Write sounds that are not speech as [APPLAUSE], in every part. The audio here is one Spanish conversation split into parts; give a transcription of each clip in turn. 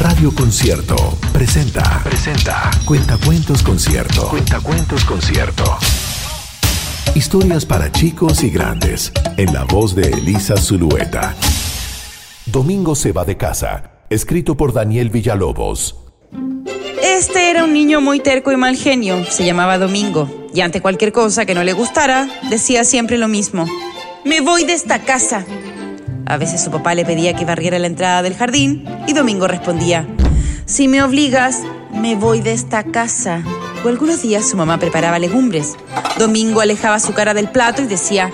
Radio Concierto presenta. Presenta. Cuentacuentos Concierto. Cuentacuentos Concierto. Historias para chicos y grandes. En la voz de Elisa Zulueta. Domingo se va de casa. Escrito por Daniel Villalobos. Este era un niño muy terco y mal genio. Se llamaba Domingo. Y ante cualquier cosa que no le gustara, decía siempre lo mismo. Me voy de esta casa. A veces su papá le pedía que barriera la entrada del jardín y Domingo respondía, si me obligas, me voy de esta casa. O algunos días su mamá preparaba legumbres. Domingo alejaba su cara del plato y decía,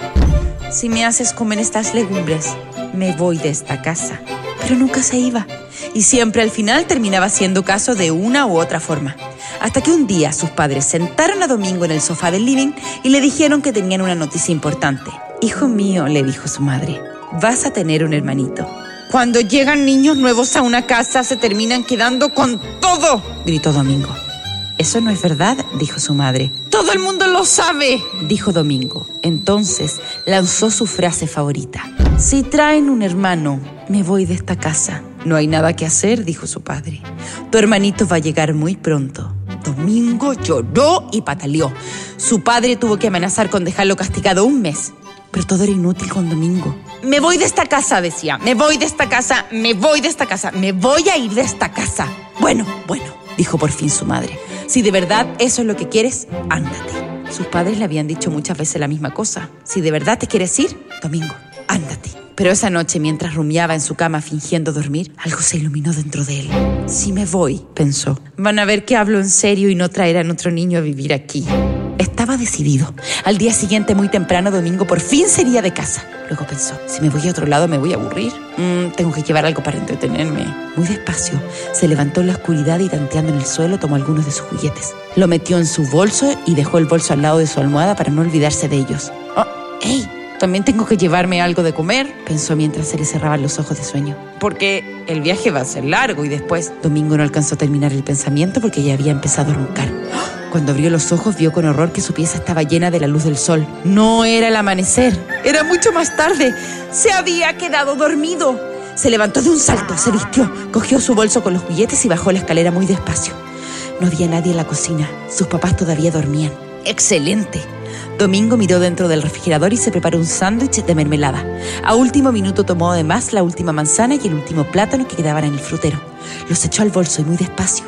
si me haces comer estas legumbres, me voy de esta casa. Pero nunca se iba. Y siempre al final terminaba haciendo caso de una u otra forma. Hasta que un día sus padres sentaron a Domingo en el sofá del living y le dijeron que tenían una noticia importante. Hijo mío, le dijo su madre, vas a tener un hermanito. Cuando llegan niños nuevos a una casa se terminan quedando con todo, gritó Domingo. Eso no es verdad, dijo su madre. Todo el mundo lo sabe, dijo Domingo. Entonces lanzó su frase favorita. Si traen un hermano, me voy de esta casa. No hay nada que hacer, dijo su padre. Tu hermanito va a llegar muy pronto. Domingo lloró y pataleó. Su padre tuvo que amenazar con dejarlo castigado un mes. Pero todo era inútil con Domingo. Me voy de esta casa, decía. Me voy de esta casa, me voy de esta casa, me voy a ir de esta casa. Bueno, bueno, dijo por fin su madre. Si de verdad eso es lo que quieres, ándate. Sus padres le habían dicho muchas veces la misma cosa. Si de verdad te quieres ir, Domingo, ándate. Pero esa noche, mientras rumiaba en su cama fingiendo dormir, algo se iluminó dentro de él. Si me voy, pensó, van a ver que hablo en serio y no traerán otro niño a vivir aquí. Estaba decidido. Al día siguiente, muy temprano, domingo, por fin sería de casa. Luego pensó, si me voy a otro lado me voy a aburrir. Mm, tengo que llevar algo para entretenerme. Muy despacio, se levantó en la oscuridad y tanteando en el suelo tomó algunos de sus juguetes. Lo metió en su bolso y dejó el bolso al lado de su almohada para no olvidarse de ellos. ¡Oh! ¡Ey! También tengo que llevarme algo de comer, pensó mientras se le cerraban los ojos de sueño. Porque el viaje va a ser largo y después Domingo no alcanzó a terminar el pensamiento porque ya había empezado a roncar. Cuando abrió los ojos vio con horror que su pieza estaba llena de la luz del sol. No era el amanecer, era mucho más tarde. Se había quedado dormido. Se levantó de un salto, se vistió, cogió su bolso con los juguetes y bajó la escalera muy despacio. No había nadie en la cocina. Sus papás todavía dormían. ¡Excelente! Domingo miró dentro del refrigerador y se preparó un sándwich de mermelada. A último minuto tomó además la última manzana y el último plátano que quedaban en el frutero. Los echó al bolso y muy despacio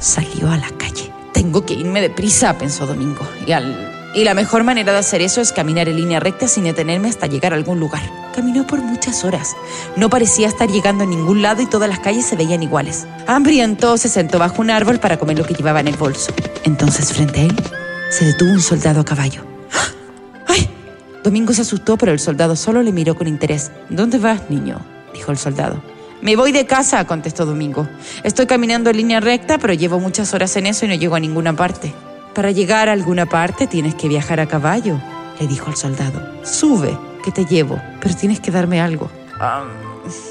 salió a la calle. Tengo que irme deprisa, pensó Domingo. Y, al... y la mejor manera de hacer eso es caminar en línea recta sin detenerme hasta llegar a algún lugar. Caminó por muchas horas. No parecía estar llegando a ningún lado y todas las calles se veían iguales. Hambriento se sentó bajo un árbol para comer lo que llevaba en el bolso. Entonces, frente a él, se detuvo un soldado a caballo. [GASPS] ¡Ay! Domingo se asustó, pero el soldado solo le miró con interés. ¿Dónde vas, niño? dijo el soldado. Me voy de casa, contestó Domingo. Estoy caminando en línea recta, pero llevo muchas horas en eso y no llego a ninguna parte. Para llegar a alguna parte tienes que viajar a caballo, le dijo el soldado. Sube, que te llevo, pero tienes que darme algo.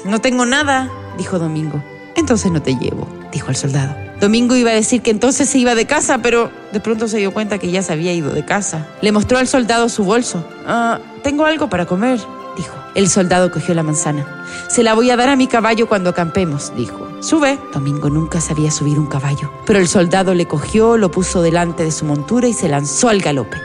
no tengo nada, dijo Domingo. Entonces no te llevo, dijo el soldado. Domingo iba a decir que entonces se iba de casa, pero de pronto se dio cuenta que ya se había ido de casa. Le mostró al soldado su bolso. Ah, tengo algo para comer. El soldado cogió la manzana. Se la voy a dar a mi caballo cuando acampemos, dijo. Sube. Domingo nunca sabía subir un caballo, pero el soldado le cogió, lo puso delante de su montura y se lanzó al galope.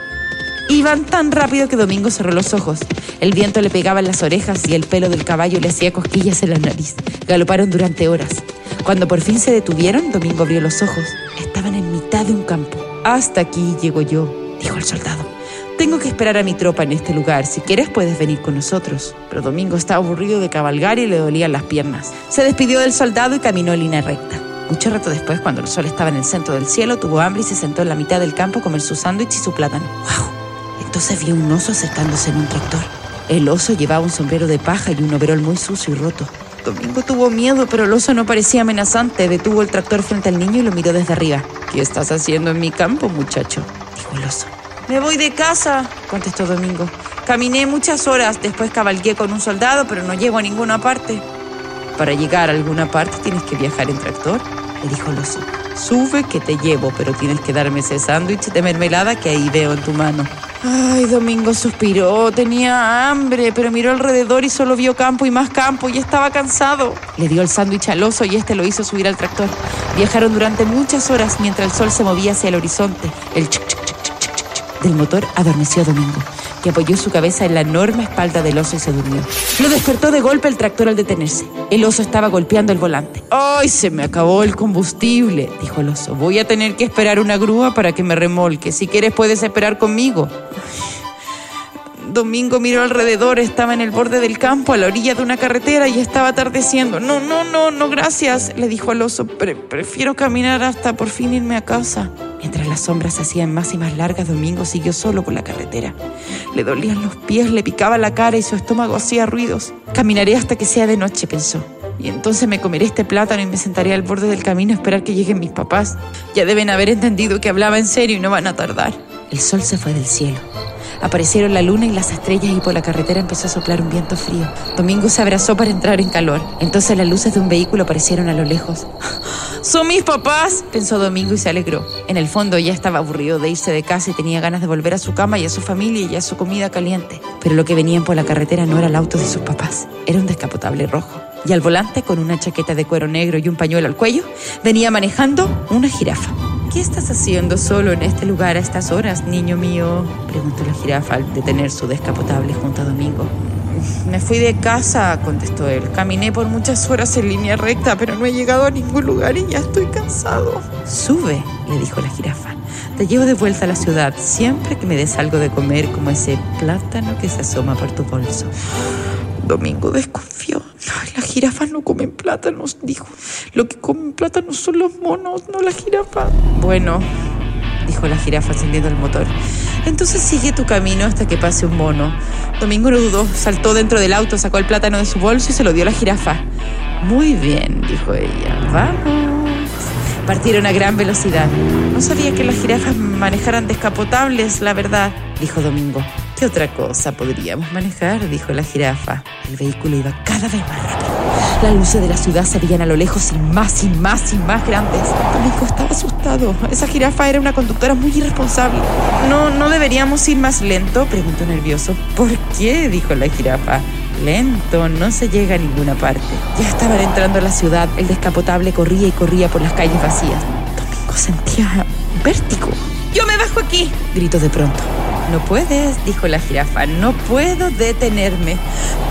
Iban tan rápido que Domingo cerró los ojos. El viento le pegaba en las orejas y el pelo del caballo le hacía cosquillas en la nariz. Galoparon durante horas. Cuando por fin se detuvieron, Domingo abrió los ojos. Estaban en mitad de un campo. Hasta aquí llego yo, dijo el soldado. Tengo que esperar a mi tropa en este lugar. Si quieres puedes venir con nosotros. Pero Domingo estaba aburrido de cabalgar y le dolían las piernas. Se despidió del soldado y caminó en línea recta. Mucho rato después, cuando el sol estaba en el centro del cielo, tuvo hambre y se sentó en la mitad del campo a comer su sándwich y su plátano. ¡Wow! Entonces vio un oso acercándose en un tractor. El oso llevaba un sombrero de paja y un overol muy sucio y roto. Domingo tuvo miedo, pero el oso no parecía amenazante. Detuvo el tractor frente al niño y lo miró desde arriba. ¿Qué estás haciendo en mi campo, muchacho? dijo el oso. Me voy de casa, contestó Domingo. Caminé muchas horas, después cabalgué con un soldado, pero no llego a ninguna parte. Para llegar a alguna parte tienes que viajar en tractor, le dijo el oso. Sube que te llevo, pero tienes que darme ese sándwich de mermelada que ahí veo en tu mano. Ay, Domingo suspiró, tenía hambre, pero miró alrededor y solo vio campo y más campo y estaba cansado. Le dio el sándwich al oso y este lo hizo subir al tractor. Viajaron durante muchas horas mientras el sol se movía hacia el horizonte. El chuc, chuc, del motor adormeció a Domingo, que apoyó su cabeza en la enorme espalda del oso y se durmió. Lo despertó de golpe el tractor al detenerse. El oso estaba golpeando el volante. ¡Ay, se me acabó el combustible! dijo el oso. Voy a tener que esperar una grúa para que me remolque. Si quieres puedes esperar conmigo. Domingo miró alrededor, estaba en el borde del campo, a la orilla de una carretera y estaba atardeciendo. No, no, no, no, gracias, le dijo al oso. Pre prefiero caminar hasta por fin irme a casa. Mientras las sombras se hacían más y más largas, Domingo siguió solo por la carretera. Le dolían los pies, le picaba la cara y su estómago hacía ruidos. Caminaré hasta que sea de noche, pensó. Y entonces me comeré este plátano y me sentaré al borde del camino a esperar que lleguen mis papás. Ya deben haber entendido que hablaba en serio y no van a tardar. El sol se fue del cielo. Aparecieron la luna y las estrellas y por la carretera empezó a soplar un viento frío. Domingo se abrazó para entrar en calor. Entonces las luces de un vehículo aparecieron a lo lejos. [LAUGHS] ¡Son mis papás! pensó Domingo y se alegró. En el fondo ya estaba aburrido de irse de casa y tenía ganas de volver a su cama y a su familia y a su comida caliente. Pero lo que venían por la carretera no era el auto de sus papás, era un descapotable rojo. Y al volante, con una chaqueta de cuero negro y un pañuelo al cuello, venía manejando una jirafa. ¿Qué estás haciendo solo en este lugar a estas horas, niño mío? Preguntó la jirafa al detener su descapotable junto a Domingo. Me fui de casa, contestó él. Caminé por muchas horas en línea recta, pero no he llegado a ningún lugar y ya estoy cansado. Sube, le dijo la jirafa. Te llevo de vuelta a la ciudad siempre que me des algo de comer como ese plátano que se asoma por tu bolso. Domingo desconfió. Ay, las jirafas no comen plátanos, dijo. Lo que comen plátanos son los monos, no la jirafa. Bueno, dijo la jirafa encendiendo el motor. Entonces sigue tu camino hasta que pase un mono. Domingo no dudó, saltó dentro del auto, sacó el plátano de su bolso y se lo dio a la jirafa. Muy bien, dijo ella. Vamos. Partieron a gran velocidad. No sabía que las jirafas manejaran descapotables, la verdad, dijo Domingo. ¿Qué otra cosa podríamos manejar? dijo la jirafa. El vehículo iba cada vez más rápido. Las luces de la ciudad se veían a lo lejos y más y más y más grandes. Domingo estaba asustado. Esa jirafa era una conductora muy irresponsable. ¿No, no deberíamos ir más lento? preguntó nervioso. ¿Por qué? dijo la jirafa. Lento, no se llega a ninguna parte. Ya estaban entrando a la ciudad. El descapotable corría y corría por las calles vacías. Domingo sentía vértigo. Yo me bajo aquí, gritó de pronto. No puedes, dijo la jirafa, no puedo detenerme.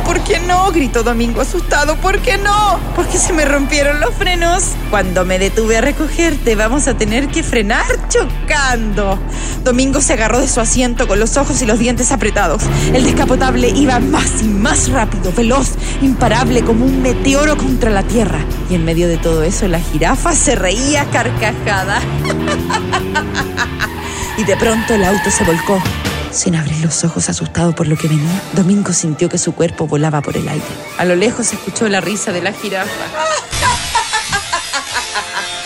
¿Por qué no? gritó Domingo asustado. ¿Por qué no? Porque se me rompieron los frenos. Cuando me detuve a recogerte, vamos a tener que frenar chocando. Domingo se agarró de su asiento con los ojos y los dientes apretados. El descapotable iba más y más rápido, veloz, imparable como un meteoro contra la tierra. Y en medio de todo eso, la jirafa se reía carcajada. [LAUGHS] y de pronto el auto se volcó. Sin abrir los ojos asustado por lo que venía, Domingo sintió que su cuerpo volaba por el aire. A lo lejos se escuchó la risa de la jirafa.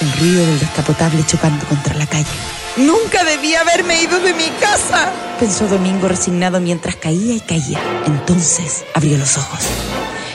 El ruido del descapotable chocando contra la calle. Nunca debía haberme ido de mi casa, pensó Domingo resignado mientras caía y caía. Entonces abrió los ojos.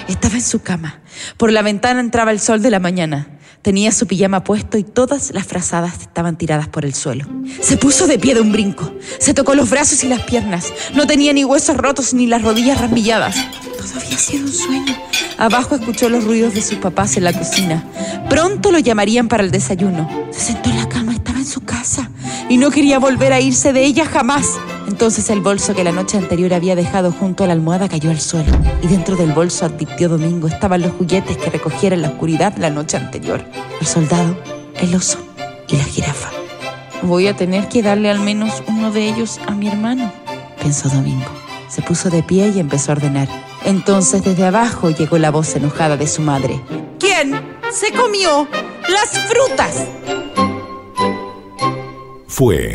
Estaba en su cama. Por la ventana entraba el sol de la mañana. Tenía su pijama puesto y todas las frazadas estaban tiradas por el suelo. Se puso de pie de un brinco. Se tocó los brazos y las piernas. No tenía ni huesos rotos ni las rodillas ramilladas. Todo había sido un sueño. Abajo escuchó los ruidos de sus papás en la cocina. Pronto lo llamarían para el desayuno. Se sentó en la cama, estaba en su casa y no quería volver a irse de ella jamás. Entonces el bolso que la noche anterior había dejado junto a la almohada cayó al suelo y dentro del bolso, advirtió Domingo, estaban los juguetes que recogiera en la oscuridad la noche anterior. El soldado, el oso y la jirafa. Voy a tener que darle al menos uno de ellos a mi hermano, pensó Domingo. Se puso de pie y empezó a ordenar. Entonces desde abajo llegó la voz enojada de su madre. ¿Quién se comió las frutas? Fue